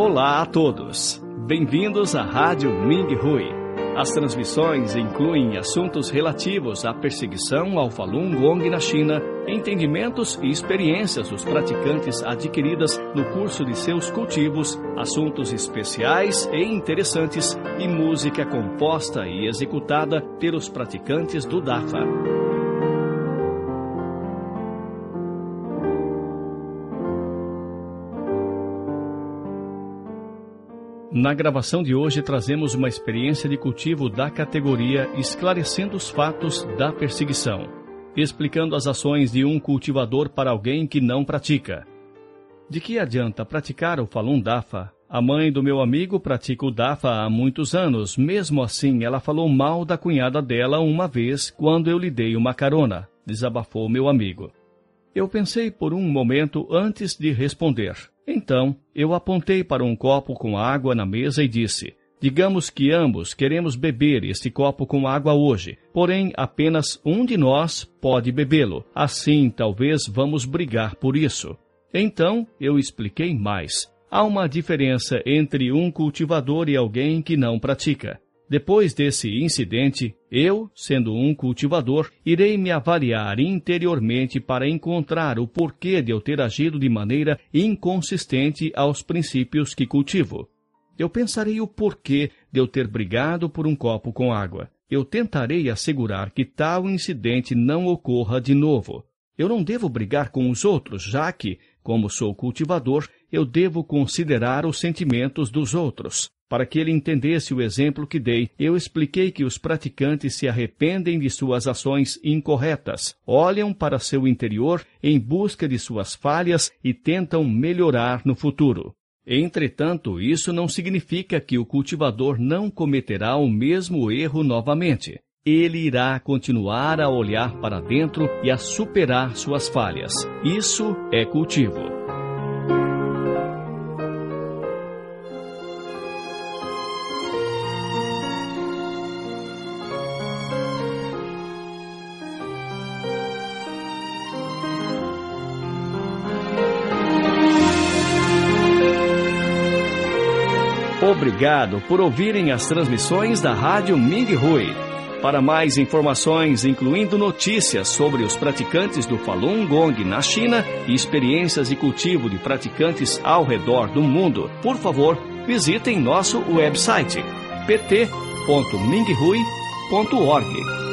Olá a todos. Bem-vindos à Rádio Ming Hui. As transmissões incluem assuntos relativos à perseguição ao Falun Gong na China, entendimentos e experiências dos praticantes adquiridas no curso de seus cultivos, assuntos especiais e interessantes e música composta e executada pelos praticantes do Dafa. Na gravação de hoje trazemos uma experiência de cultivo da categoria esclarecendo os fatos da perseguição, explicando as ações de um cultivador para alguém que não pratica. De que adianta praticar o Falun Dafa? A mãe do meu amigo pratica o Dafa há muitos anos, mesmo assim ela falou mal da cunhada dela uma vez quando eu lhe dei uma carona, desabafou meu amigo. Eu pensei por um momento antes de responder. Então, eu apontei para um copo com água na mesa e disse: Digamos que ambos queremos beber este copo com água hoje, porém apenas um de nós pode bebê-lo. Assim, talvez vamos brigar por isso. Então, eu expliquei mais. Há uma diferença entre um cultivador e alguém que não pratica. Depois desse incidente, eu, sendo um cultivador, irei me avaliar interiormente para encontrar o porquê de eu ter agido de maneira inconsistente aos princípios que cultivo. Eu pensarei o porquê de eu ter brigado por um copo com água. Eu tentarei assegurar que tal incidente não ocorra de novo. Eu não devo brigar com os outros, já que, como sou cultivador, eu devo considerar os sentimentos dos outros. Para que ele entendesse o exemplo que dei, eu expliquei que os praticantes se arrependem de suas ações incorretas, olham para seu interior em busca de suas falhas e tentam melhorar no futuro. Entretanto, isso não significa que o cultivador não cometerá o mesmo erro novamente. Ele irá continuar a olhar para dentro e a superar suas falhas. Isso é cultivo. Obrigado por ouvirem as transmissões da Rádio Ming Hui. Para mais informações, incluindo notícias sobre os praticantes do Falun Gong na China e experiências de cultivo de praticantes ao redor do mundo, por favor, visitem nosso website pt.minghui.org.